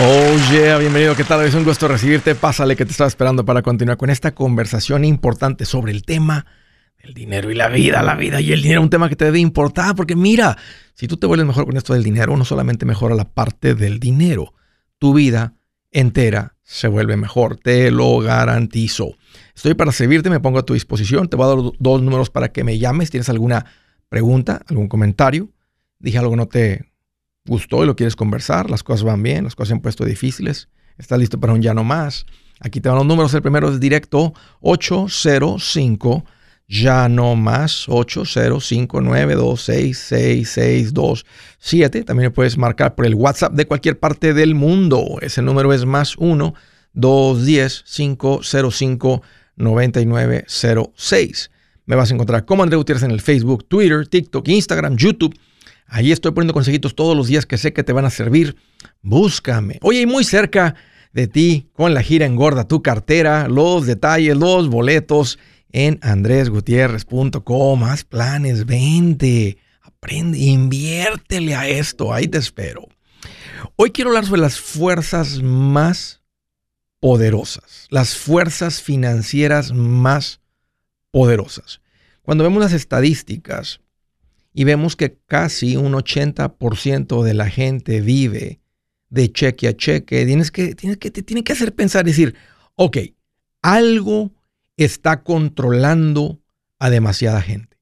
Oh yeah, bienvenido, ¿qué tal? Es un gusto recibirte. Pásale que te estaba esperando para continuar con esta conversación importante sobre el tema del dinero y la vida, la vida y el dinero, un tema que te debe importar, porque mira, si tú te vuelves mejor con esto del dinero, no solamente mejora la parte del dinero, tu vida entera se vuelve mejor, te lo garantizo. Estoy para servirte, me pongo a tu disposición, te voy a dar dos números para que me llames, tienes alguna pregunta, algún comentario, dije algo no te gustó y lo quieres conversar, las cosas van bien, las cosas se han puesto difíciles, estás listo para un ya no más. Aquí te van los números, el primero es directo 805 ya no más 805926662 También me puedes marcar por el WhatsApp de cualquier parte del mundo. Ese número es más 1 210 505 9906. Me vas a encontrar como André Gutiérrez en el Facebook, Twitter, TikTok, Instagram, YouTube Ahí estoy poniendo consejitos todos los días que sé que te van a servir. Búscame. Oye, y muy cerca de ti, con la gira engorda tu cartera, los detalles, los boletos en andresgutierrez.com. Haz planes, vente, aprende, inviértele a esto. Ahí te espero. Hoy quiero hablar sobre las fuerzas más poderosas, las fuerzas financieras más poderosas. Cuando vemos las estadísticas, y vemos que casi un 80% de la gente vive de cheque a cheque, tienes que, tienes que, te tiene que hacer pensar, decir, ok, algo está controlando a demasiada gente.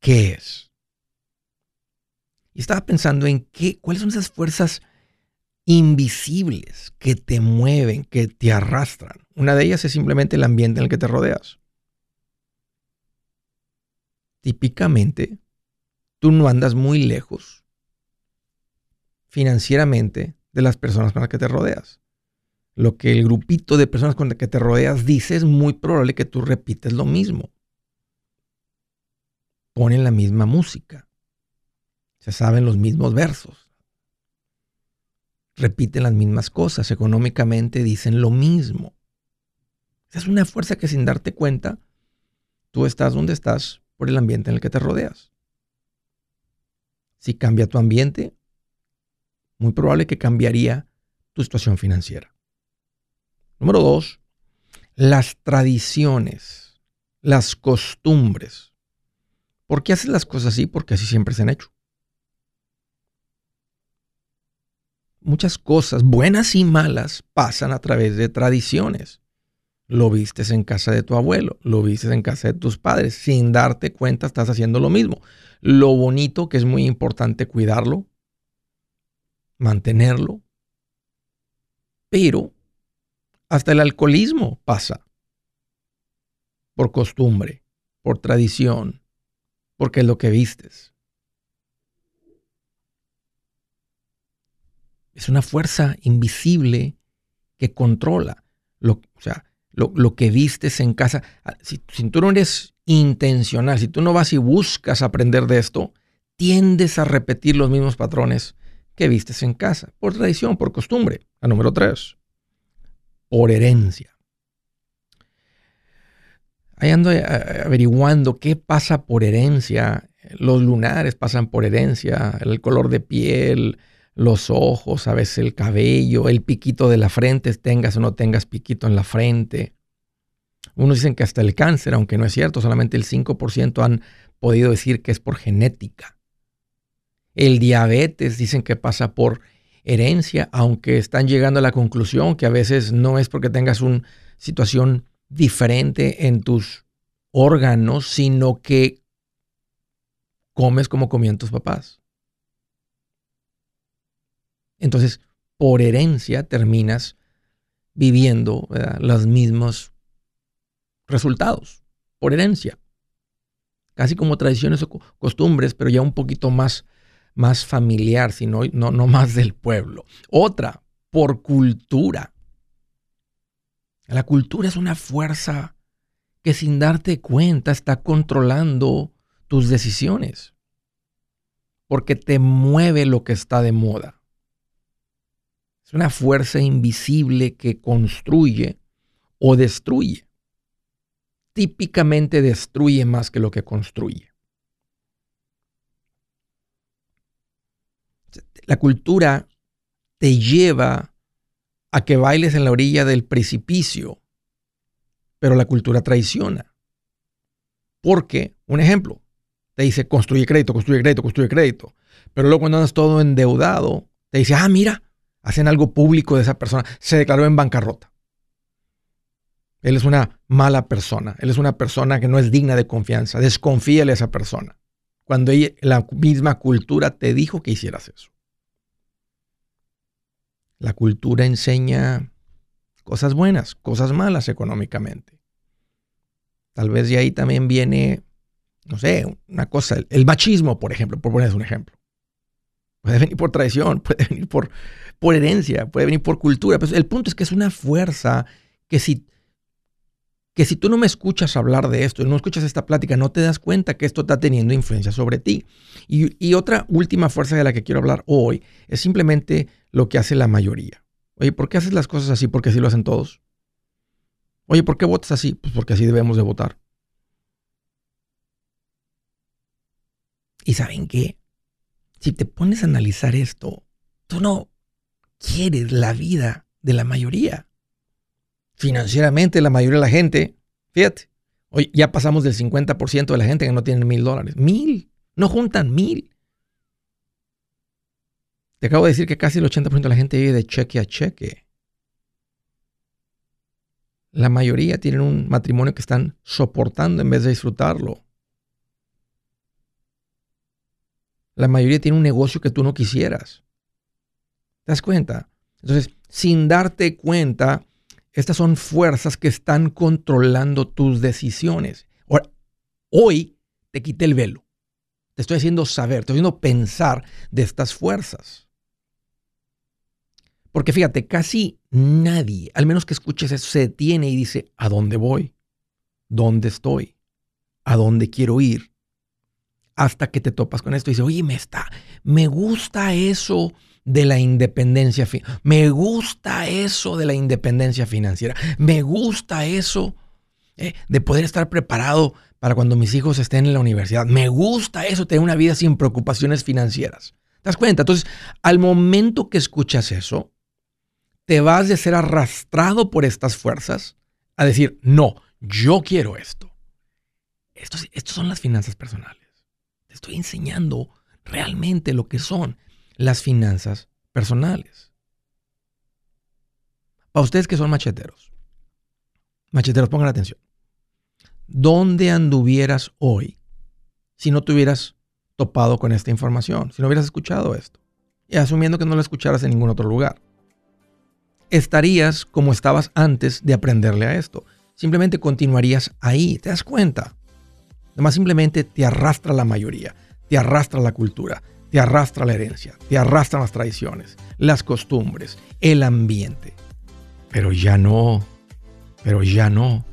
¿Qué es? Y estaba pensando en qué, cuáles son esas fuerzas invisibles que te mueven, que te arrastran. Una de ellas es simplemente el ambiente en el que te rodeas típicamente tú no andas muy lejos financieramente de las personas con las que te rodeas. Lo que el grupito de personas con las que te rodeas dice es muy probable que tú repites lo mismo. Ponen la misma música. Se saben los mismos versos. Repiten las mismas cosas. Económicamente dicen lo mismo. Es una fuerza que sin darte cuenta, tú estás donde estás por el ambiente en el que te rodeas. Si cambia tu ambiente, muy probable que cambiaría tu situación financiera. Número dos, las tradiciones, las costumbres. ¿Por qué haces las cosas así? Porque así siempre se han hecho. Muchas cosas, buenas y malas, pasan a través de tradiciones. Lo vistes en casa de tu abuelo, lo vistes en casa de tus padres. Sin darte cuenta estás haciendo lo mismo. Lo bonito que es muy importante cuidarlo, mantenerlo. Pero hasta el alcoholismo pasa por costumbre, por tradición, porque es lo que vistes. Es una fuerza invisible que controla. Lo, o sea, lo, que vistes en casa. Ah, si, tú no eres intencional, si tú no vas y buscas aprender de esto, tiendes a repetir los mismos patrones que vistes en casa, por tradición, por costumbre. La número tres, por herencia. Ahí ando eh, averiguando qué pasa por herencia. Los lunares pasan por herencia, el color de piel, los ojos, a veces el cabello, el piquito de la frente, tengas o no tengas piquito en la frente. Unos dicen que hasta el cáncer, aunque no es cierto, solamente el 5% han podido decir que es por genética. El diabetes dicen que pasa por herencia, aunque están llegando a la conclusión que a veces no es porque tengas una situación diferente en tus órganos, sino que comes como comían tus papás. Entonces, por herencia terminas viviendo los mismos resultados, por herencia. Casi como tradiciones o costumbres, pero ya un poquito más, más familiar, sino no, no más del pueblo. Otra, por cultura. La cultura es una fuerza que sin darte cuenta está controlando tus decisiones, porque te mueve lo que está de moda. Es una fuerza invisible que construye o destruye. Típicamente destruye más que lo que construye. La cultura te lleva a que bailes en la orilla del precipicio, pero la cultura traiciona. Porque, un ejemplo, te dice construye crédito, construye crédito, construye crédito, pero luego cuando andas todo endeudado, te dice, ah, mira, hacen algo público de esa persona, se declaró en bancarrota. Él es una mala persona, él es una persona que no es digna de confianza, desconfíale a esa persona cuando la misma cultura te dijo que hicieras eso. La cultura enseña cosas buenas, cosas malas económicamente. Tal vez de ahí también viene, no sé, una cosa, el machismo, por ejemplo, por poner un ejemplo. Puede venir por traición, puede venir por, por herencia, puede venir por cultura. Pero el punto es que es una fuerza que si que si tú no me escuchas hablar de esto, no escuchas esta plática, no te das cuenta que esto está teniendo influencia sobre ti. Y, otra última fuerza de la que quiero hablar hoy es simplemente lo que hace la mayoría. Oye, ¿por qué haces las cosas así? Porque así lo hacen todos. Oye, ¿por qué votas así? Pues porque así debemos de votar. Y saben qué? Si te pones a analizar esto, tú no quieres la vida de la mayoría financieramente la mayoría de la gente, fíjate, hoy ya pasamos del 50% de la gente que no tiene mil dólares. Mil, no juntan mil. Te acabo de decir que casi el 80% de la gente vive de cheque a cheque. La mayoría tienen un matrimonio que están soportando en vez de disfrutarlo. La mayoría tiene un negocio que tú no quisieras. ¿Te das cuenta? Entonces, sin darte cuenta, estas son fuerzas que están controlando tus decisiones. hoy te quité el velo. Te estoy haciendo saber, te estoy haciendo pensar de estas fuerzas. Porque fíjate, casi nadie, al menos que escuches eso, se detiene y dice, ¿a dónde voy? ¿Dónde estoy? ¿A dónde quiero ir? Hasta que te topas con esto y dices, oye, me está, me gusta eso de la independencia. Me gusta eso de la independencia financiera. Me gusta eso eh, de poder estar preparado para cuando mis hijos estén en la universidad. Me gusta eso, tener una vida sin preocupaciones financieras. ¿Te das cuenta? Entonces, al momento que escuchas eso, te vas de ser arrastrado por estas fuerzas a decir, no, yo quiero esto. Estos, estos son las finanzas personales. Estoy enseñando realmente lo que son las finanzas personales. Para ustedes que son macheteros, macheteros, pongan atención. ¿Dónde anduvieras hoy si no te hubieras topado con esta información, si no hubieras escuchado esto? Y asumiendo que no lo escucharas en ningún otro lugar. Estarías como estabas antes de aprenderle a esto. Simplemente continuarías ahí. ¿Te das cuenta? Además, simplemente te arrastra la mayoría, te arrastra la cultura, te arrastra la herencia, te arrastran las tradiciones, las costumbres, el ambiente. Pero ya no, pero ya no.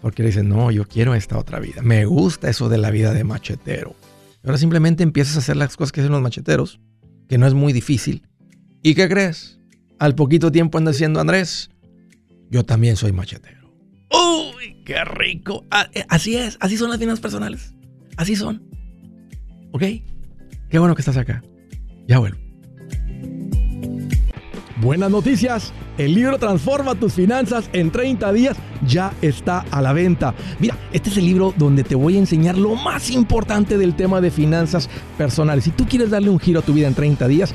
Porque le dicen, no, yo quiero esta otra vida. Me gusta eso de la vida de machetero. ahora simplemente empiezas a hacer las cosas que hacen los macheteros, que no es muy difícil. ¿Y qué crees? Al poquito tiempo andas diciendo, Andrés, yo también soy machetero. ¡Uy, qué rico! Ah, eh, así es, así son las finanzas personales. Así son. ¿Ok? Qué bueno que estás acá. Ya vuelvo. Buenas noticias. El libro Transforma tus finanzas en 30 días ya está a la venta. Mira, este es el libro donde te voy a enseñar lo más importante del tema de finanzas personales. Si tú quieres darle un giro a tu vida en 30 días,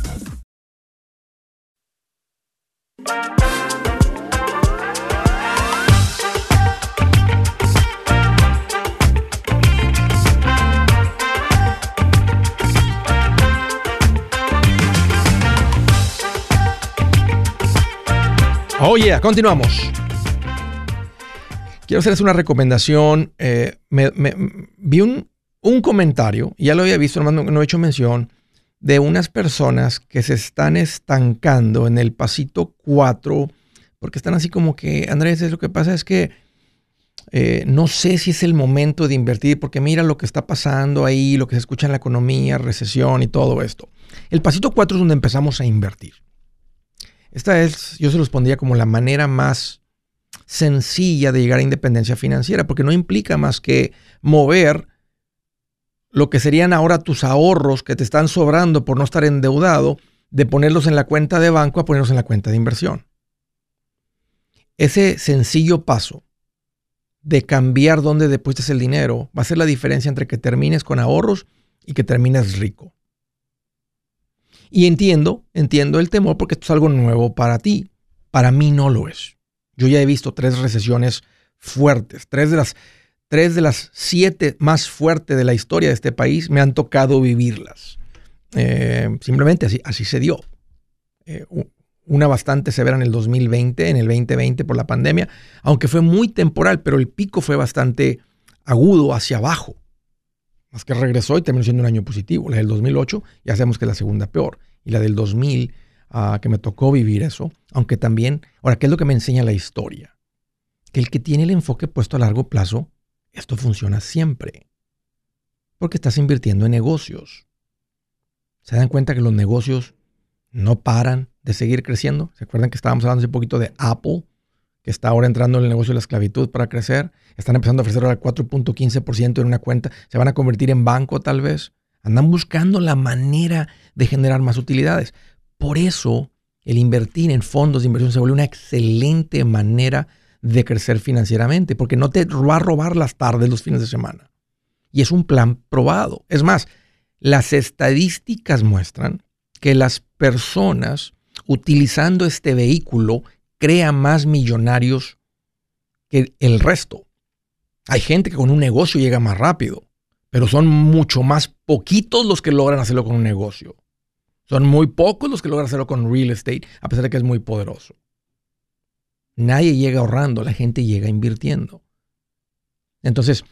Oye, continuamos. Quiero hacerles una recomendación. Eh, vi un, comentario, ya lo había visto, no, no he hecho mención, de unas personas que se están estancando en el pasito 4, porque están así como que, Andrés, lo que pasa es que eh, no sé si es el momento de invertir, porque mira lo que está pasando ahí, lo que se escucha en la economía, recesión y todo esto. El pasito 4 es donde empezamos a invertir. Esta es, yo se los pondría como la manera más sencilla de llegar a independencia financiera, porque no implica más que mover lo que serían ahora tus ahorros que te están sobrando por no estar endeudado, de ponerlos en la cuenta de banco a ponerlos en la cuenta de inversión. Ese sencillo paso de cambiar dónde depositas el dinero va a ser la diferencia entre que termines con ahorros y que termines rico. Y entiendo, entiendo el temor porque esto es algo nuevo para ti. Para mí no lo es. Yo ya he visto tres recesiones fuertes, tres de las, tres de las siete más fuertes de la historia de este país me han tocado vivirlas. Eh, simplemente así, así se dio. Eh, una bastante severa en el 2020, en el 2020 por la pandemia, aunque fue muy temporal, pero el pico fue bastante agudo hacia abajo. Más que regresó y terminó siendo un año positivo. La del 2008 ya sabemos que es la segunda peor. Y la del 2000, ah, que me tocó vivir eso, aunque también, ahora, ¿qué es lo que me enseña la historia? Que el que tiene el enfoque puesto a largo plazo, esto funciona siempre. Porque estás invirtiendo en negocios. ¿Se dan cuenta que los negocios no paran de seguir creciendo? ¿Se acuerdan que estábamos hablando hace poquito de Apple? Que está ahora entrando en el negocio de la esclavitud para crecer. Están empezando a ofrecer ahora 4.15% en una cuenta. Se van a convertir en banco tal vez. Andan buscando la manera de generar más utilidades. Por eso el invertir en fondos de inversión se vuelve una excelente manera de crecer financieramente, porque no te va a robar las tardes los fines de semana. Y es un plan probado. Es más, las estadísticas muestran que las personas utilizando este vehículo crea más millonarios que el resto. Hay gente que con un negocio llega más rápido, pero son mucho más poquitos los que logran hacerlo con un negocio. Son muy pocos los que logran hacerlo con real estate, a pesar de que es muy poderoso. Nadie llega ahorrando, la gente llega invirtiendo. Entonces,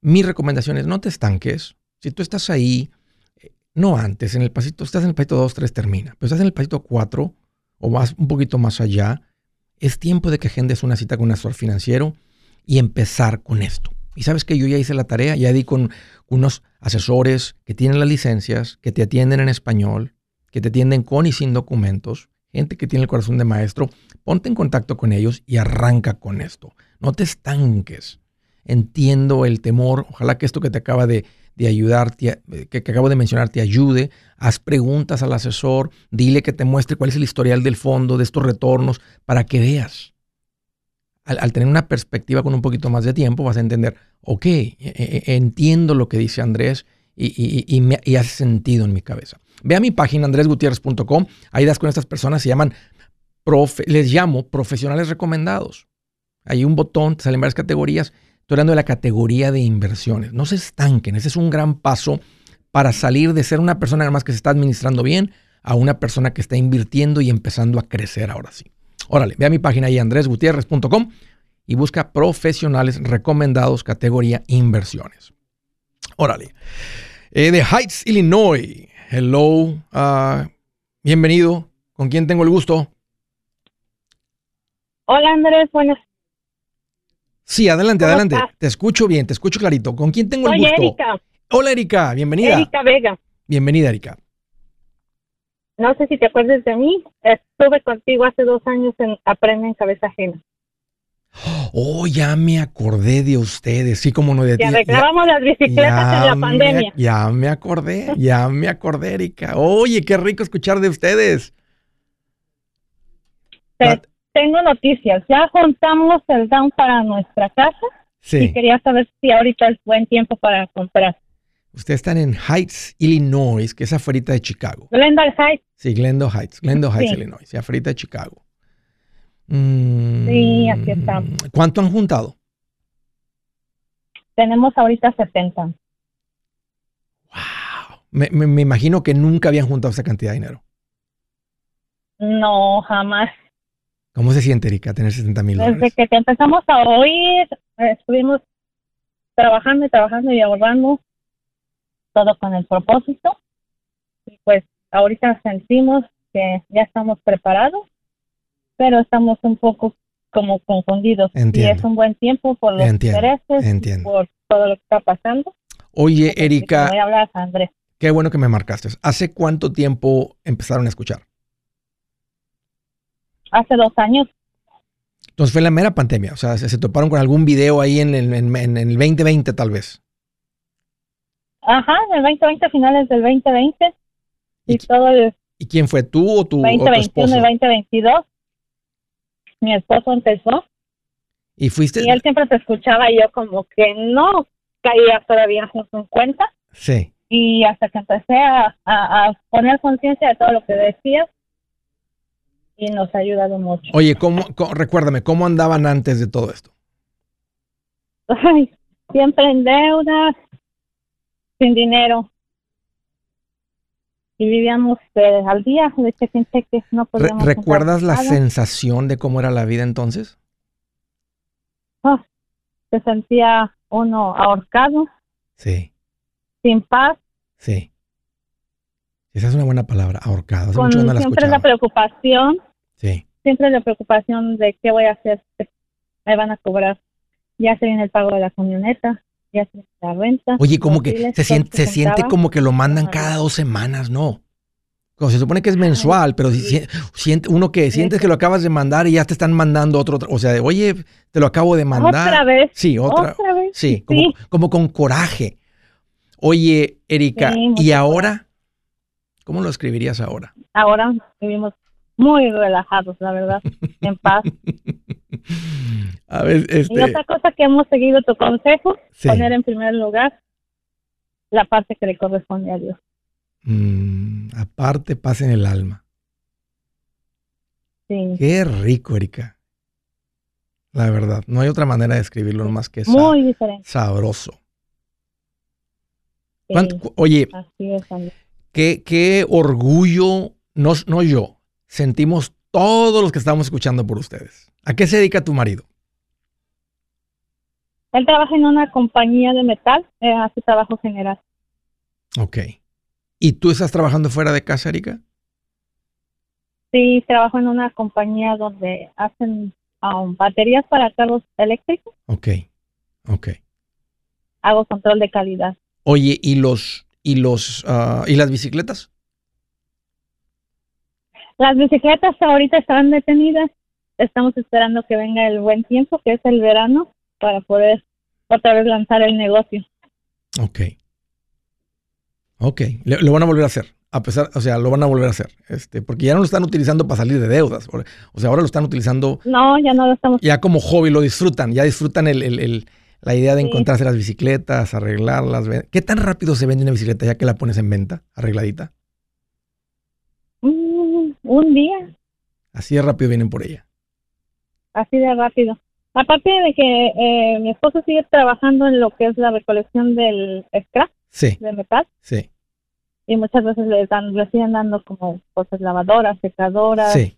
mi recomendación es no te estanques. Si tú estás ahí, no antes, en el pasito, estás en el pasito 2, 3, termina, pero estás en el pasito 4 o más, un poquito más allá, es tiempo de que agendes una cita con un asesor financiero y empezar con esto. Y sabes que yo ya hice la tarea, ya di con unos asesores que tienen las licencias, que te atienden en español, que te atienden con y sin documentos, gente que tiene el corazón de maestro. Ponte en contacto con ellos y arranca con esto. No te estanques. Entiendo el temor. Ojalá que esto que te acaba de, de ayudarte, que, acabo de mencionar, te ayude. Haz preguntas al asesor, dile que te muestre cuál es el historial del fondo, de estos retornos, para que veas. Al, tener una perspectiva con un poquito más de tiempo, vas a entender, ok, e, e, e, entiendo lo que dice Andrés y, me, hace sentido en mi cabeza. Ve a mi página andresgutierrez.com, ahí das con estas personas, se llaman, les llamo profesionales recomendados. Hay un botón, te salen varias categorías Estoy hablando de la categoría de inversiones. No se estanquen. Ese es un gran paso para salir de ser una persona más que se está administrando bien a una persona que está invirtiendo y empezando a crecer ahora sí. Órale, ve a mi página ahí, andresgutierrez.com y busca profesionales recomendados categoría inversiones. Órale. Eh, de Heights, Illinois. Hello. ah, bienvenido. ¿Con quién tengo el gusto? Hola Andrés, buenas. Sí, adelante, ¿Cómo adelante. estás? Te escucho bien, te escucho clarito. ¿Con quién tengo el Soy gusto? Erika, Hola, Erika. Bienvenida. Erika Vega. Bienvenida, Erika. No sé si te acuerdas de mí. Estuve contigo hace dos años en Aprende en Cabeza Ajena. Oh, ya me acordé de ustedes. Sí, como no de ti. Que arreglábamos las bicicletas en la me- pandemia. ya me acordé, ya me acordé, Erika. Oye, qué rico escuchar de ustedes. Te-. Tengo noticias. Ya juntamos el down para nuestra casa y Sí, quería saber si ahorita es buen tiempo para comprar. ustedes están en Heights, Illinois, que es afuera de Chicago. Glendale Heights, Sí, Glendale Heights, Glendale Heights, Sí. Illinois, afuera de Chicago. Mm, Sí, aquí estamos. ¿Cuánto han juntado? tenemos ahorita 70. Wow. Me, me- me imagino que nunca habían juntado esa cantidad de dinero. No, jamás. ¿Cómo se siente, Erika, tener 60 mil Desde dólares? que te empezamos a oír, estuvimos trabajando y trabajando y ahorrando todo con el propósito. Y pues ahorita sentimos que ya estamos preparados, pero estamos un poco como confundidos. Y Entiendo. es un buen tiempo por los Entiendo, intereses, y entiendo. por todo lo que está pasando. Oye, Erika, Voy a hablar a Andrés. qué bueno que me marcaste. ¿Hace cuánto tiempo empezaron a escuchar? Hace dos años, Entonces fue en la mera pandemia. O sea, se, se toparon con algún video ahí en el, en- en el 2020 tal vez. ajá, en el 2020, finales del 2020 ¿Y y todo el ¿Y quién fue tú o tu, o tu 2021 esposo? y 2022. Mi esposo empezó Y fuiste. y él siempre te escuchaba y yo como que no caía todavía en cuenta Sí. y hasta que empecé a, a- a poner conciencia de todo lo que decías y nos ha ayudado mucho. Oye, ¿cómo, co- recuérdame, ¿cómo andaban antes de todo esto? Ay, siempre en deudas, sin dinero. Y vivíamos eh, al día de que sin cheques no podíamos ¿Recuerdas la nada. sensación de cómo era la vida entonces? Ah, se sentía uno ahorcado, Sí, sin paz, sí. Esa es una buena palabra, ahorcado. Hace con mucho que no la siempre la escuchaba. preocupación, Sí. siempre la preocupación de qué voy a hacer, me van a cobrar. Ya se viene el pago de la camioneta, ya se viene la renta. Oye, como que se siente, se siente como que lo mandan cada dos semanas, ¿no? Como se supone que es mensual, pero si, si- siente, uno que sientes que lo acabas de mandar y ya te están mandando otro, o sea, de, oye, te lo acabo de mandar. Otra vez, Sí, otra. otra vez. Sí, como, como con coraje. Oye, Erika, Sí, ¿y ahora? ¿Cómo lo escribirías ahora? Ahora vivimos muy relajados, la verdad, en paz. A ver, Y este. otra cosa que hemos seguido tu consejo, Sí. poner en primer lugar la parte que le corresponde a Dios. mm, aparte, paz en el alma. Sí, Qué rico, Erika. La verdad, no hay otra manera de escribirlo más que sa- muy diferente. sabroso. Sí, ¿Cuánto- cu- oye, así es, qué, qué orgullo, no, no yo, sentimos todos los que estamos escuchando por ustedes. ¿A qué se dedica tu marido? Él trabaja en una compañía de metal, eh, hace trabajo general. Ok. ¿Y tú estás trabajando fuera de casa, Erika? Sí, trabajo en una compañía donde hacen um, baterías para carros eléctricos. Ok, ok. Hago control de calidad. Oye, ¿y los y los ah, y las bicicletas? Las bicicletas ahorita están detenidas. Estamos esperando que venga el buen tiempo, que es el verano, para poder otra vez lanzar el negocio. Ok. Ok. Le- lo van a volver a hacer. A pesar, o sea, lo van a volver a hacer. Este, porque ya no lo están utilizando para salir de deudas. O sea, ahora lo están utilizando No, ya no lo estamos. ya como hobby, lo disfrutan. Ya disfrutan el, el- el- la idea de Sí. encontrarse las bicicletas, arreglarlas. ¿Qué tan rápido se vende una bicicleta ya que la pones en venta, arregladita? Un día, Así de rápido vienen por ella. así de rápido. Aparte de que eh, mi esposo sigue trabajando en lo que es la recolección del scrap Sí, de metal sí, y muchas veces le dan, le siguen dando como cosas lavadoras, secadoras, sí.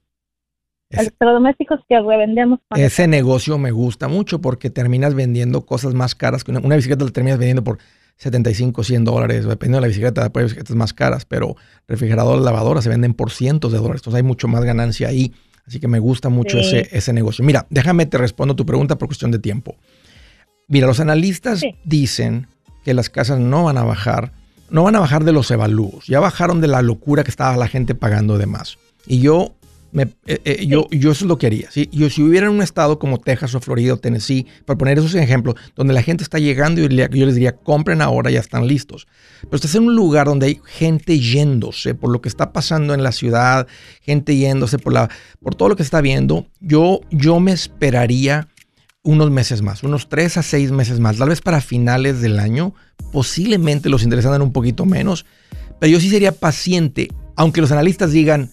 electrodomésticos que revendemos. Ese negocio me gusta mucho porque terminas vendiendo cosas más caras. que Una, bicicleta la terminas vendiendo por 75, 100 dólares, dependiendo de la bicicleta, después bicicletas más caras, pero refrigeradores, lavadoras se venden por cientos de dólares. Entonces hay mucho más ganancia ahí. Así que me gusta mucho ese, ese negocio. Mira, déjame te respondo tu pregunta por cuestión de tiempo. Mira, los analistas dicen que las casas no van a bajar, no van a bajar de los evalúos. Ya bajaron de la locura que estaba la gente pagando de más. Y yo eh, eh, yo, yo eso es lo que haría. ¿sí? Yo, si hubiera en un estado como Texas o Florida o Tennessee, para poner esos ejemplos, donde la gente está llegando, y yo les diría, compren ahora, ya están listos. Pero estás en un lugar donde hay gente yéndose por lo que está pasando en la ciudad, gente yéndose por, la, por todo lo que está viendo, yo, yo me esperaría unos meses más, unos tres a seis meses más, tal vez para finales del año, posiblemente los intereses andan un poquito menos, pero yo sí sería paciente, aunque los analistas digan,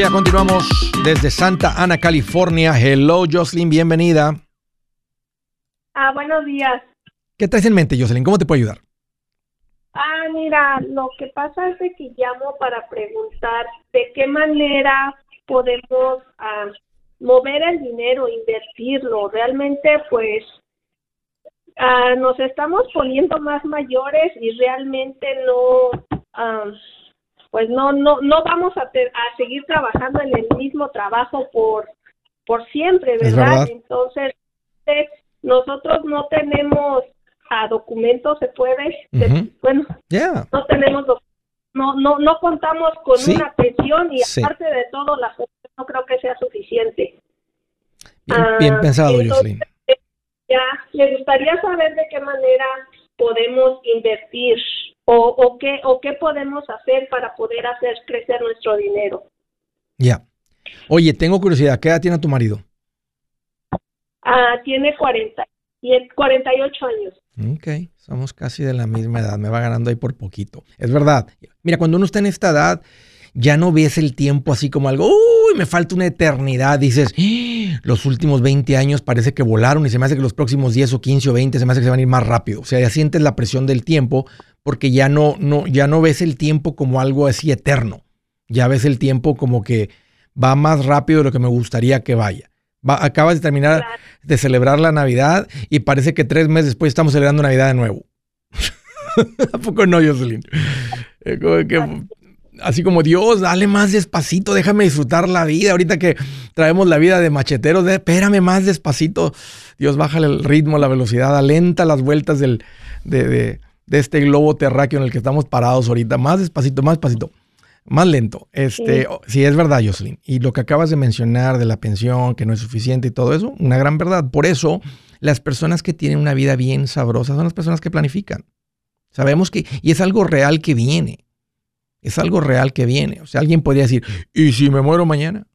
Oye, continuamos desde Santa Ana, California. Hello, Jocelyn, bienvenida. Ah, buenos días. ¿Qué traes en mente, Jocelyn? ¿Cómo te puedo ayudar? Ah, mira, lo que pasa es que llamo para preguntar de qué manera podemos ah, mover el dinero, invertirlo. Realmente, pues, ah, nos estamos poniendo más mayores y realmente no, ah, pues no, no, no vamos a, a seguir trabajando en el mismo trabajo por, por siempre, ¿verdad? Entonces, nosotros no tenemos a documentos, se puede, bueno, no tenemos no, no, no contamos con una pensión y aparte de todo la no creo que sea suficiente. Bien, ah, pensado, Jocelyn. Ya, me gustaría saber de qué manera podemos invertir o, o, qué, o qué podemos hacer para poder hacer crecer nuestro dinero. Ya. Oye, tengo curiosidad, ¿qué edad tiene tu marido? Ah, tiene 40, 48 años. Ok, somos casi de la misma edad, me va ganando ahí por poquito. Es verdad. Mira, cuando uno está en esta edad, ya no ves el tiempo así como algo, uy, me falta una eternidad. Dices, ¡Ah! los últimos 20 años parece que volaron y se me hace que los próximos 10 o 15 o 20 se me hace que se van a ir más rápido. O sea, ya sientes la presión del tiempo porque ya no, no, ya no ves el tiempo como algo así eterno. Ya ves el tiempo como que va más rápido de lo que me gustaría que vaya acabas de terminar de celebrar la Navidad y parece que tres meses después estamos celebrando Navidad de nuevo. ¿A poco no, Jocelyn? Eh, así como Dios, dale más despacito, déjame disfrutar la vida. Ahorita que traemos la vida de macheteros, espérame más despacito. Dios, bájale el ritmo, la velocidad, alenta las vueltas del, de, de, de este globo terráqueo en el que estamos parados ahorita. Más despacito, más despacito. Más lento. Este, sí. es verdad, Jocelyn. Y lo que acabas de mencionar de la pensión, que no es suficiente y todo eso, una gran verdad. Por eso, las personas que tienen una vida bien sabrosa son las personas que planifican. Sabemos que, y es algo real que viene. Es algo real que viene. O sea, alguien podría decir, ¿y si me muero mañana?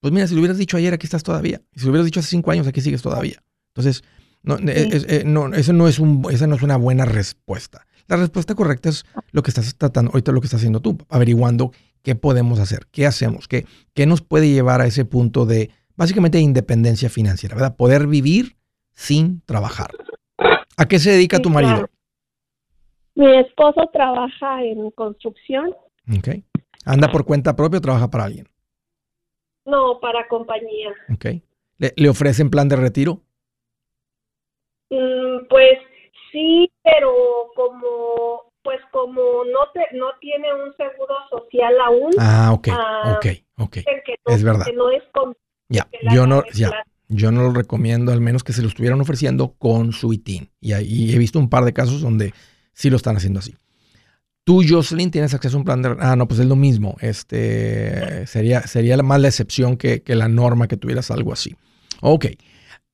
Pues mira, si lo hubieras dicho ayer, aquí estás todavía. Y si lo hubieras dicho hace cinco años, aquí sigues todavía. Entonces, no, eh, no, eso no es un, esa no es una buena respuesta. La respuesta correcta es lo que estás tratando, ahorita lo que estás haciendo tú, averiguando qué podemos hacer, qué hacemos, qué, qué nos puede llevar a ese punto de, básicamente, independencia financiera, ¿verdad? Poder vivir sin trabajar. ¿A qué se dedica tu marido? Mi esposo trabaja en construcción. Ok. ¿Anda por cuenta propia o trabaja para alguien? No, para compañía. Ok. ¿Le, le ofrecen plan de retiro? Mm, pues sí, pero como pues como no te no tiene un seguro social aún. Ah, ok, ok, ok. es verdad. Que no es con, ya, yo no, ya, yo no lo recomiendo, al menos que se lo estuvieran ofreciendo con su ITIN. Y, ahí he visto un par de casos donde sí lo están haciendo así. Tú, Jocelyn, tienes acceso a un plan de... Ah, no, pues es lo mismo. Este, sería, sería más la excepción que, la norma que tuvieras algo así. Ok.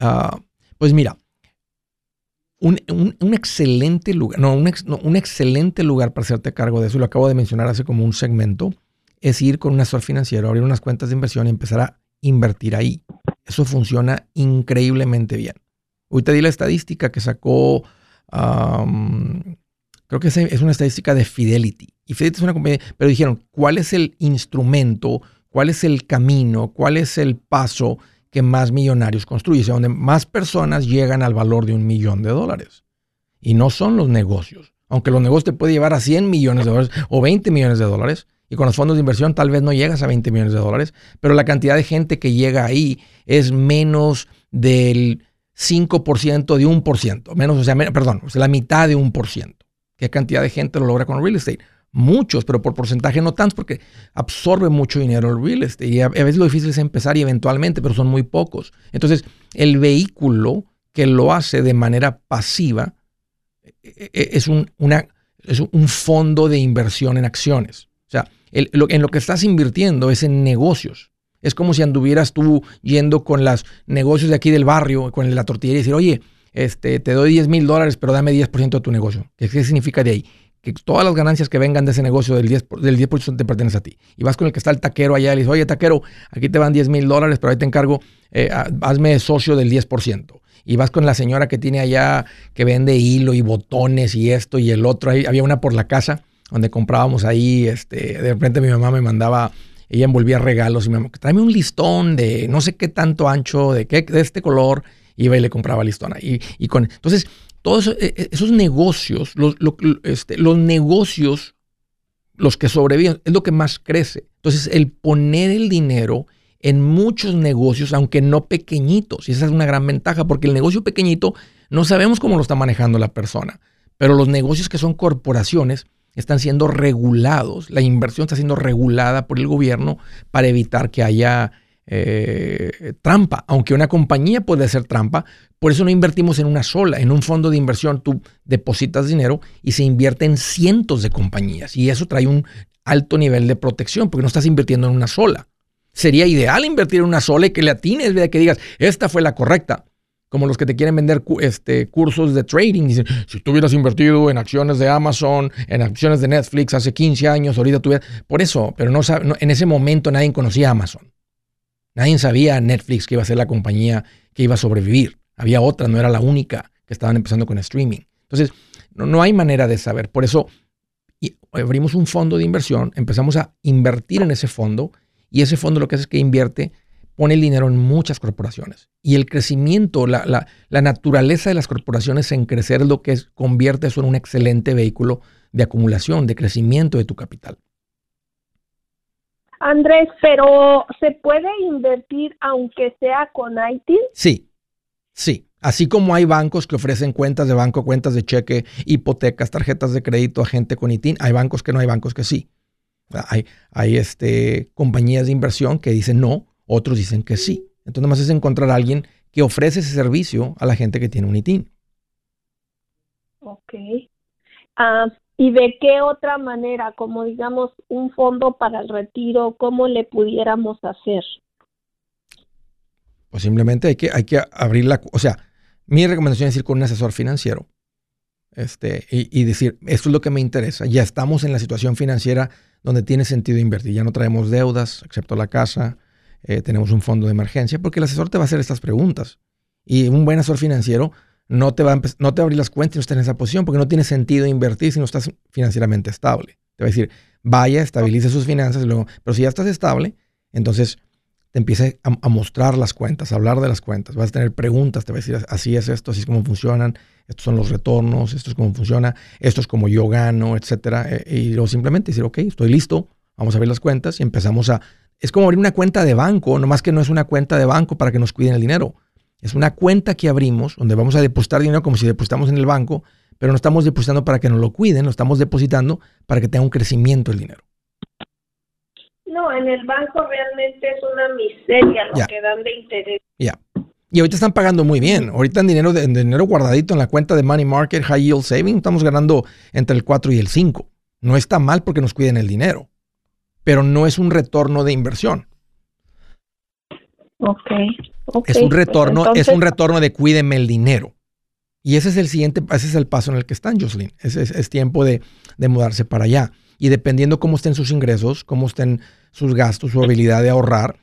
Ah, pues mira, un, excelente lugar, no un, un, excelente lugar para hacerte cargo de eso, lo acabo de mencionar hace como un segmento, es ir con un asesor financiero, abrir unas cuentas de inversión y empezar a invertir ahí. Eso funciona increíblemente bien. Hoy te di la estadística que sacó, creo que es una estadística de Fidelity. Y Fidelity es una compañía, pero dijeron, ¿cuál es el instrumento, cuál es el camino, cuál es el paso que más millonarios construyen, donde más personas llegan al valor de un millón de dólares. Y no son los negocios. Aunque los negocios te pueden llevar a 100 millones de dólares o 20 millones de dólares, y con los fondos de inversión tal vez no llegas a 20 millones de dólares, pero la cantidad de gente que llega ahí es menos del 5% de un por ciento, menos, o sea, perdón, o sea, la mitad de un por ciento. ¿Qué cantidad de gente lo logra con real estate? Muchos, pero por porcentaje no tantos, porque absorbe mucho dinero el real estate. Y a, veces lo difícil es empezar y eventualmente, pero son muy pocos. Entonces, el vehículo que lo hace de manera pasiva e, e, es un, una, es un fondo de inversión en acciones. O sea, en lo que estás invirtiendo es en negocios. Es como si anduvieras tú yendo con los negocios de aquí del barrio, con la tortillería y decir, oye, este, te doy 10 mil dólares, pero dame 10% de tu negocio. ¿Qué, significa de ahí? Que todas las ganancias que vengan de ese negocio del 10%, del 10 te pertenecen a ti. Y vas con el que está el taquero allá y le dices, oye, taquero, aquí te van 10 mil dólares, pero ahí te encargo, eh, hazme socio del 10%. Y vas con la señora que tiene allá, que vende hilo y botones y esto y el otro. Ahí había una por la casa donde comprábamos ahí, este, de repente mi mamá me mandaba, ella envolvía regalos y me tráeme un listón de no sé qué tanto ancho, de qué, de este color, iba y le compraba listón. Y, y con, entonces, todos e, e, esos negocios, este, los negocios, los que sobreviven, es lo que más crece. Entonces, el poner el dinero en muchos negocios, aunque no pequeñitos, y esa es una gran ventaja, porque el negocio pequeñito no sabemos cómo lo está manejando la persona, pero los negocios que son corporaciones, están siendo regulados, la inversión está siendo regulada por el gobierno para evitar que haya eh, trampa, aunque una compañía puede hacer trampa, por eso no invertimos en una sola, en un fondo de inversión tú depositas dinero y se invierte en cientos de compañías y eso trae un alto nivel de protección porque no estás invirtiendo en una sola. Sería ideal invertir en una sola y que le atines, que digas, esta fue la correcta como los que te quieren vender este, cursos de trading. Dicen, si tú hubieras invertido en acciones de Amazon, en acciones de Netflix hace 15 años, ahorita tuvieras... Por eso, pero no, en ese momento nadie conocía Amazon. Nadie sabía Netflix que iba a ser la compañía que iba a sobrevivir. Había otra, no era la única que estaban empezando con streaming. Entonces, no, no hay manera de saber. Por eso abrimos un fondo de inversión, empezamos a invertir en ese fondo y ese fondo lo que hace es que invierte pone el dinero en muchas corporaciones. Y el crecimiento, la, la, naturaleza de las corporaciones en crecer es lo que convierte eso en un excelente vehículo de acumulación, de crecimiento de tu capital. Andrés, pero ¿se puede invertir aunque sea con ITIN? Sí, sí. Así como hay bancos que ofrecen cuentas de banco, cuentas de cheque, hipotecas, tarjetas de crédito a gente con ITIN, hay bancos que no, hay bancos que sí. Hay, hay este, compañías de inversión que dicen no, otros dicen que sí. Entonces, más es encontrar a alguien que ofrece ese servicio a la gente que tiene un ITIN. Ok. Ah, ¿Y de qué otra manera, como digamos un fondo para el retiro, cómo le pudiéramos hacer? Pues simplemente hay que, hay que abrir la... O sea, mi recomendación es ir con un asesor financiero este, y, decir, esto es lo que me interesa. Ya estamos en la situación financiera donde tiene sentido invertir. Ya no traemos deudas, excepto la casa, eh, tenemos un fondo de emergencia, porque el asesor te va a hacer estas preguntas. Y un buen asesor financiero no te va a, no te va a abrir las cuentas y no estás en esa posición, porque no tiene sentido invertir si no estás financieramente estable. Te va a decir, vaya, estabilice sus finanzas, luego, pero si ya estás estable, entonces te empieza a, mostrar las cuentas, a hablar de las cuentas, vas a tener preguntas, te va a decir, así es esto, así es como funcionan, estos son los retornos, esto es cómo funciona, esto es como yo gano, etcétera. Eh, y luego simplemente decir, ok, estoy listo, vamos a ver las cuentas y empezamos a es como abrir una cuenta de banco, nomás que no es una cuenta de banco para que nos cuiden el dinero. Es una cuenta que abrimos donde vamos a depositar dinero como si depositamos en el banco, pero no estamos depositando para que nos lo cuiden, lo estamos depositando para que tenga un crecimiento el dinero. No, en el banco realmente es una miseria lo que dan de interés. Ya. Y ahorita están pagando muy bien. Ahorita en dinero, en dinero guardadito en la cuenta de Money Market, High Yield Saving, estamos ganando entre el 4 y el 5. No está mal porque nos cuiden el dinero, pero no es un retorno de inversión. Ok. es un retorno, es un retorno de cuídeme el dinero. Y ese es el siguiente, ese es el paso en el que están, Jocelyn. Es, es, tiempo de, de, mudarse para allá. Y dependiendo cómo estén sus ingresos, cómo estén sus gastos, su habilidad de ahorrar,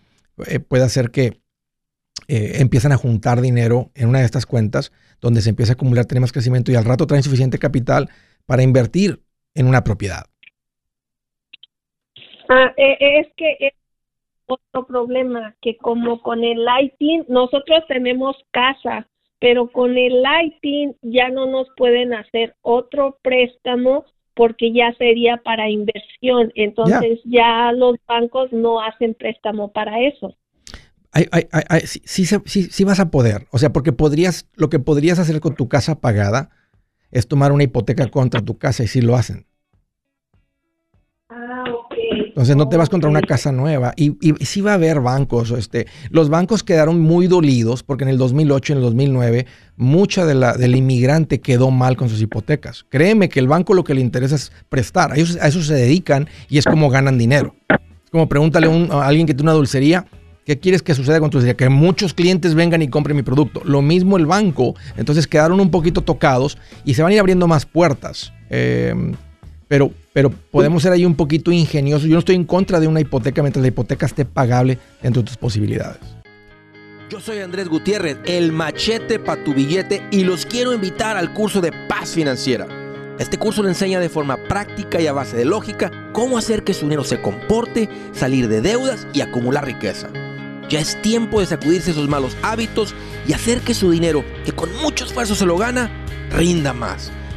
eh, puede hacer que eh, empiezan a juntar dinero en una de estas cuentas donde se empieza a acumular, tener más crecimiento y al rato traen suficiente capital para invertir en una propiedad. Ah, eh, es que es otro problema, que como con el lighting, nosotros tenemos casa, pero con el lighting ya no nos pueden hacer otro préstamo porque ya sería para inversión. Entonces ya los bancos no hacen préstamo para eso sí, sí, vas a poder. O sea, porque podrías, lo que podrías hacer con tu casa pagada es tomar una hipoteca contra tu casa y sí lo hacen. Entonces no te vas contra una casa nueva. Y, y, sí va a haber bancos. Este, los bancos quedaron muy dolidos porque en el 2008 y en el 2009 mucha de la, del inmigrante quedó mal con sus hipotecas. Créeme que el banco lo que le interesa es prestar. A, ellos, a eso se dedican y es como ganan dinero. Es como pregúntale a, a alguien que tiene una dulcería ¿Qué quieres que suceda con tu dulcería? Que muchos clientes vengan y compren mi producto. Lo mismo el banco. Entonces quedaron un poquito tocados y se van a ir abriendo más puertas. Em, pero, pero podemos ser ahí un poquito ingeniosos. Yo no estoy en contra de una hipoteca mientras la hipoteca esté pagable dentro de tus posibilidades. Yo soy Andrés Gutiérrez, el machete para tu billete y los quiero invitar al curso de paz financiera. Este curso le enseña de forma práctica y a base de lógica cómo hacer que su dinero se comporte, salir de deudas y acumular riqueza. Ya es tiempo de sacudirse esos malos hábitos y hacer que su dinero, que con mucho esfuerzo se lo gana, rinda más.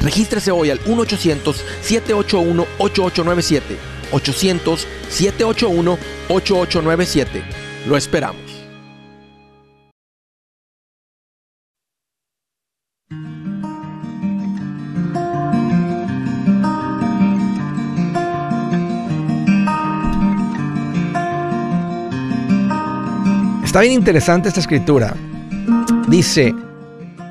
Regístrese hoy al 1-800-781-8897. 800-781-8897. Lo esperamos. Está bien interesante esta escritura. Dice,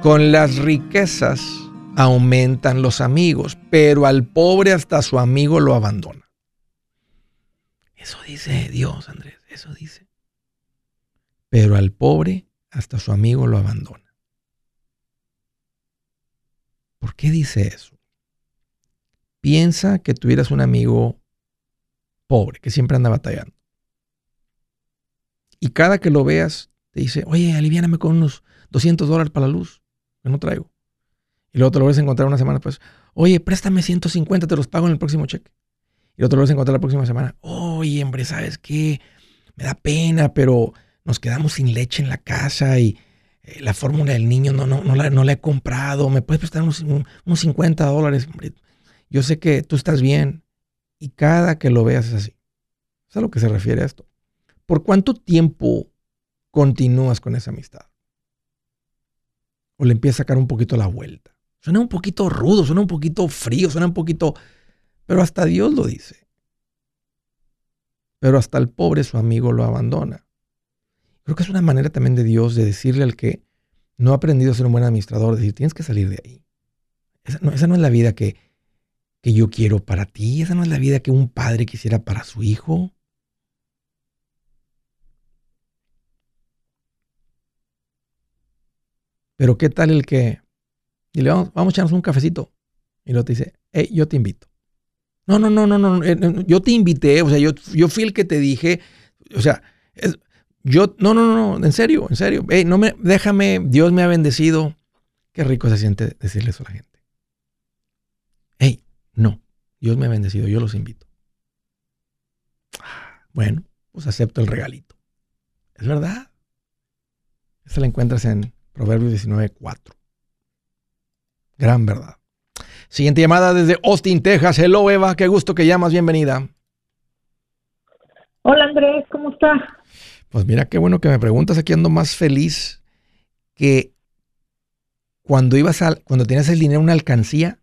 con las riquezas aumentan los amigos, pero al pobre hasta su amigo lo abandona. Eso dice Dios, Andrés, eso dice. Pero al pobre hasta su amigo lo abandona. ¿Por qué dice eso? Piensa que tuvieras un amigo pobre, que siempre anda batallando. Y cada que lo veas, te dice, oye, aliviáname con unos 200 dólares para la luz, que no traigo. Y luego te lo vas a encontrar una semana pues, oye, préstame 150, te los pago en el próximo cheque. Y luego te lo vas a encontrar la próxima semana, oye, hombre, ¿sabes qué? Me da pena, pero nos quedamos sin leche en la casa y eh, la fórmula del niño no, no, no, la, no la he comprado, ¿me puedes prestar unos, unos 50 dólares? Hombre, yo sé que tú estás bien. Y cada que lo veas es así. Es a lo que se refiere a esto. ¿Por cuánto tiempo continúas con esa amistad? O le empieza a sacar un poquito la vuelta. Suena un poquito rudo, suena un poquito frío, suena un poquito... Pero hasta Dios lo dice. Pero hasta el pobre su amigo lo abandona. Creo que es una manera también de Dios de decirle al que no ha aprendido a ser un buen administrador, decir, tienes que salir de ahí. Esa no, es la vida que, que yo quiero para ti, esa no es la vida que un padre quisiera para su hijo. Pero ¿qué tal el que... Y le vamos, vamos a echarnos un cafecito. Y luego te dice, hey, yo te invito. No, no, no, no, no, yo te invité, o sea, yo, yo fui el que te dije, o sea, yo, no, no, no, en serio, en serio. Hey, no me, déjame, Dios me ha bendecido. Qué rico se siente decirle eso a la gente. Hey, no, Dios me ha bendecido, yo los invito. Bueno, pues acepto el regalito. Es verdad. Esa la encuentras en Proverbios 19.4. Gran verdad. Siguiente llamada desde Austin, Texas. Hello, Eva. Qué gusto que llamas. Bienvenida. Hola, Andrés. ¿Cómo estás? Pues mira, qué bueno que me preguntas. Aquí ando más feliz que cuando ibas a, cuando tenías el dinero en una alcancía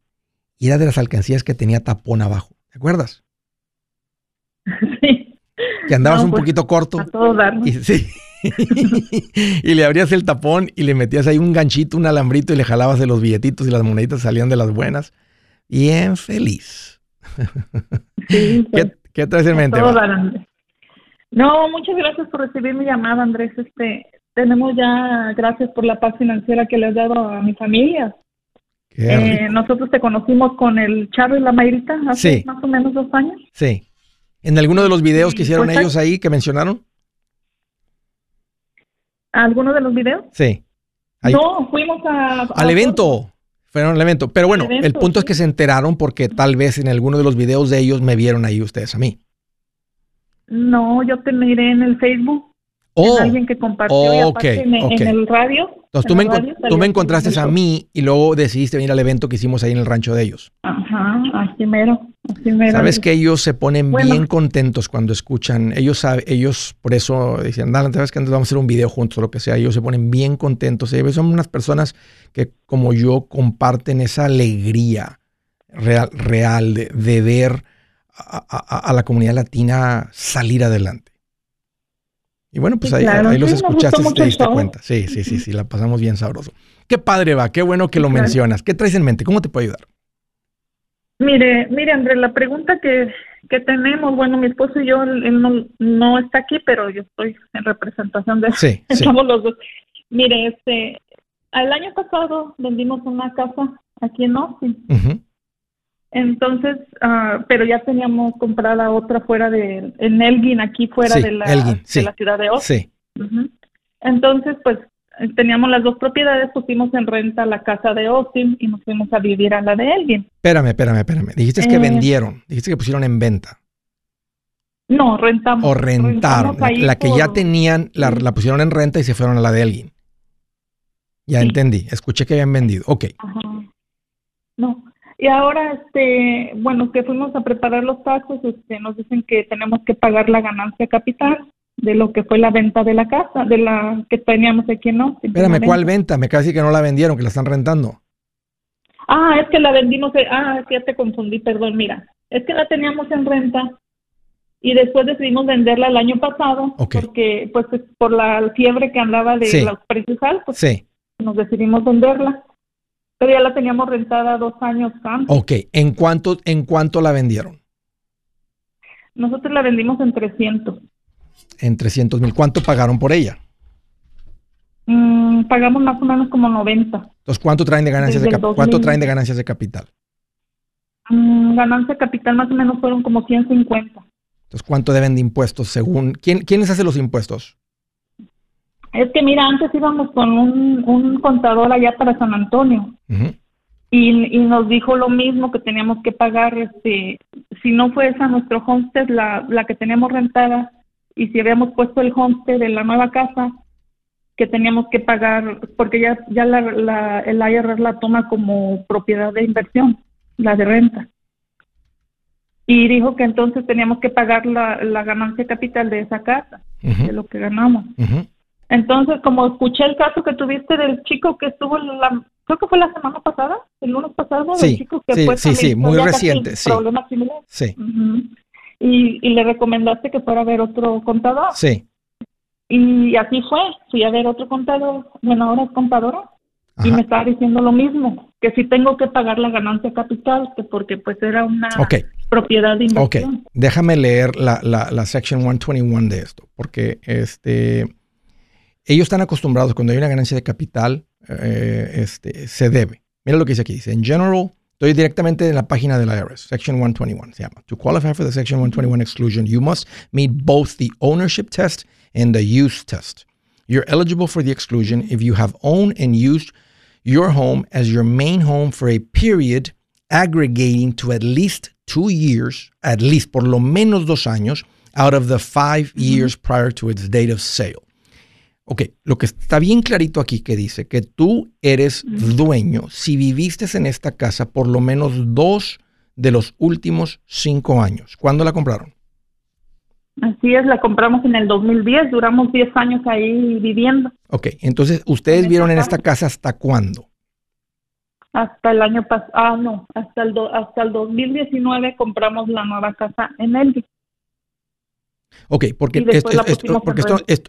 y era de las alcancías que tenía tapón abajo. ¿Te acuerdas? Sí. Que andabas un pues, poquito corto. A todo dar. Y, sí. y le abrías el tapón y le metías ahí un ganchito, un alambrito y le jalabas de los billetitos y las moneditas salían de las buenas. Bien feliz. Sí, ¿Qué, pues, qué traes en mente? No, muchas gracias por recibir mi llamada, Andrés. Este, tenemos ya, gracias por la paz financiera que le has dado a mi familia. Eh, nosotros te conocimos con el Charro y la Mayrita hace Sí. más o menos dos años. Sí. ¿En alguno de los videos que hicieron Pues, ellos ahí que mencionaron? ¿Alguno de los videos? Sí. Ahí- No, fuimos a, a- al evento. Fueron al evento. Pero bueno, evento, el punto es que se enteraron porque tal vez en alguno de los videos de ellos me vieron ahí ustedes a mí. No, yo te miré en el Facebook. Oh, en alguien que compartió y ok, aparte en, el radio. entonces tú en me, radio tú me tu encontraste a mí y luego decidiste venir al evento que hicimos ahí en el rancho de ellos. Ajá, así mero, así mero. Sabes que ellos se ponen Bueno. bien contentos cuando escuchan, ellos ellos por eso dicen, dale, sabes que antes vamos a hacer un video juntos o lo que sea, ellos se ponen bien contentos. Ellos son unas personas que como yo comparten esa alegría real, real de, de ver a, a- a la comunidad latina salir adelante. Y bueno, pues Sí, ahí, claro. ahí los Sí, escuchaste y te diste show. cuenta. Sí, sí, sí, sí, la pasamos bien sabroso. Qué padre va, qué bueno que lo Claro. mencionas. ¿Qué traes en mente? ¿Cómo te puedo ayudar? Mire, mire, Andrés, la pregunta que, que tenemos, bueno, mi esposo y yo, él no, no está aquí, pero yo estoy en representación de Sí, sí. Estamos los dos. Mire, este, el año pasado vendimos una casa aquí en Austin. Ujú. Entonces, ah, pero ya teníamos comprada otra fuera de, en Elgin, aquí fuera Sí, de, la, Elgin, sí. de la ciudad de Austin. Sí. Entonces, pues eh, teníamos las dos propiedades, pusimos en renta la casa de Austin y nos fuimos a vivir a la de Elgin. Espérame, espérame, espérame. Dijiste que Eh. vendieron, dijiste que pusieron en venta No, rentamos. o rentaron. Rentamos La que ya tenían, la, la pusieron en renta y se fueron a la de alguien. Ya Sí. entendí. Escuché que habían vendido. Ok. Ajá. No. Y ahora, este, bueno, que fuimos a preparar los taxes, este, nos dicen que tenemos que pagar la ganancia capital de lo que fue la venta de la casa, de la que teníamos aquí en Austin. Espérame, ¿cuál venta. Me casi que no la vendieron, que la están rentando. Ah, es que la vendimos, eh, ah, es que ya te confundí, perdón, mira, es que la teníamos en renta y después decidimos venderla el año pasado Ok. porque, pues, es por la fiebre que andaba de Sí. los precios altos, Sí. nos decidimos venderla, pero ya la teníamos rentada dos años antes. Ok. ¿En cuánto, en cuánto la vendieron? Nosotros la vendimos en 300. En 300 mil. ¿Cuánto pagaron por ella? Mm, pagamos más o menos como 90. Entonces, ¿cuánto traen de ganancias de Desde cap- ¿Cuánto 2000. traen de ganancias de capital? Mm, ganancia capital más o menos fueron como 150. Entonces, ¿cuánto deben de impuestos según quién quiénes hacen los impuestos? Es que mira, antes íbamos con un, un contador allá para San Antonio y, y nos dijo lo mismo que teníamos que pagar, este, si no fue esa nuestro homestead, la, la que teníamos rentada, y si habíamos puesto el homestead en la nueva casa, que teníamos que pagar, porque ya, ya la, la, el IRS la toma como propiedad de inversión, la de renta. Y dijo que entonces teníamos que pagar la, la ganancia capital de esa casa, de lo que ganamos. Entonces, como escuché el caso que tuviste del chico que estuvo, la, creo que fue la semana pasada, el lunes pasado, Sí, del chico que sí, fue sí, sí, muy reciente, sí. Problemas similares. Sí. Y, y le recomendaste que fuera a ver otro contador. Sí. Y así fue, fui a ver otro contador, bueno, ahora es contadora, y me estaba diciendo lo mismo, que sí tengo que pagar la ganancia capital, que porque pues era una Ok. propiedad de Ok, inversión. déjame leer la, la, la section 121 de esto, porque este, ellos están acostumbrados cuando hay una ganancia de capital, eh, este, se debe. Mira lo que dice aquí, dice, en general, estoy directamente en la página del IRS, section 121 se llama. To qualify for the section 121 exclusion, you must meet both the ownership test and the use test. You're eligible for the exclusion if you have owned and used your home as your main home for a period aggregating to at least two years, at least por lo menos dos años, out of the five years prior to its date of sale. Ok, lo que está bien clarito aquí que dice que tú eres dueño si viviste en esta casa por lo menos dos de los últimos cinco años. ¿Cuándo la compraron? Así es, la compramos en el 2010, duramos 10 años ahí viviendo. Ok, entonces, ¿ustedes vieron en esta casa hasta cuándo? Hasta el año pasado, ah, no, hasta el, hasta el 2019 compramos la nueva casa en Elvis. Ok, porque, esto, porque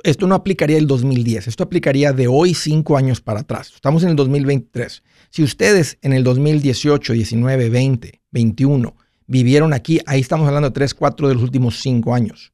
esto, no aplicaría el 2010, esto aplicaría de hoy cinco años para atrás. Estamos en el 2023. Si ustedes en el 2018, 19, 20, 21 vivieron aquí, ahí estamos hablando de 3, 4 de los últimos cinco años.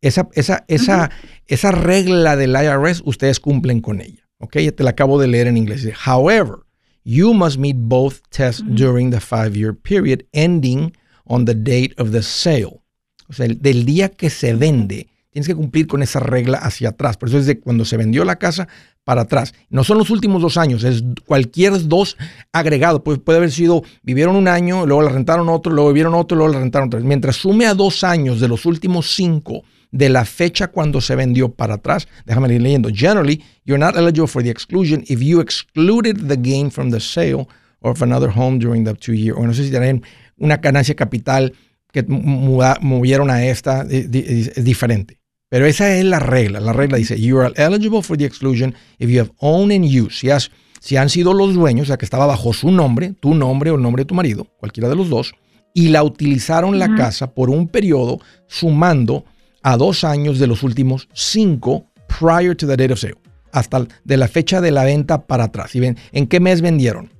Esa, esa, esa, esa regla del IRS, ustedes cumplen con ella. Ok, te la acabo de leer en inglés. However, you must meet both tests during the five-year period ending on the date of the sale. O sea, del día que se vende, tienes que cumplir con esa regla hacia atrás. Por eso es de cuando se vendió la casa para atrás. No son los últimos dos años, es cualquier dos agregado. Pues puede haber sido, vivieron un año, luego la rentaron otro, luego vivieron otro, luego la rentaron otro. Mientras sume a dos años de los últimos cinco de la fecha cuando se vendió para atrás. Déjame ir leyendo. Generally, you're not eligible for the exclusion if you excluded the gain from the sale of another home during the two years. O no sé si tienen una ganancia capital que movieron a esta, es diferente. Pero esa es la regla. La regla dice, you are eligible for the exclusion if you have owned and used. Si, si han sido los dueños, o sea, que estaba bajo su nombre, tu nombre o el nombre de tu marido, cualquiera de los dos, y la utilizaron la casa por un periodo sumando a dos años de los últimos cinco prior to the date of sale, hasta de la fecha de la venta para atrás. ¿Y ven, en qué mes vendieron?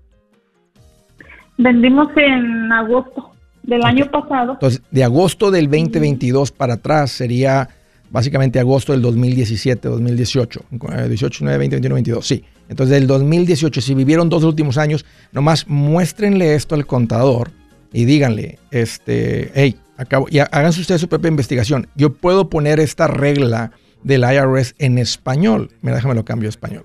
Vendimos en agosto del año pasado. Entonces, de agosto del 2022 para atrás sería básicamente agosto del 2017, 2018, 18, 9, 20, 21, 22, sí. Entonces, del 2018, si vivieron dos últimos años, nomás muéstrenle esto al contador y díganle, este, hey, acabo, y háganse ustedes su propia investigación. Yo puedo poner esta regla del IRS en español. Mira, déjame lo cambio a español.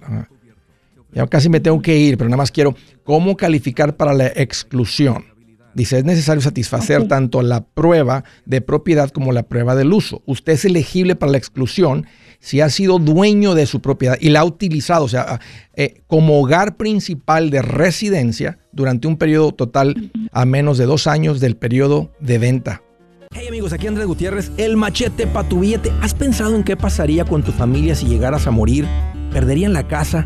Ya casi me tengo que ir, pero nada más quiero cómo calificar para la exclusión. Dice, es necesario satisfacer tanto la prueba de propiedad como la prueba del uso. Usted es elegible para la exclusión si ha sido dueño de su propiedad y la ha utilizado, o sea, eh, como hogar principal de residencia durante un periodo total a menos de dos años del periodo de venta. Hey amigos, aquí Andrés Gutiérrez, el machete para tu billete. ¿Has pensado en qué pasaría con tu familia si llegaras a morir? ¿Perderían la casa?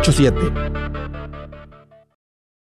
987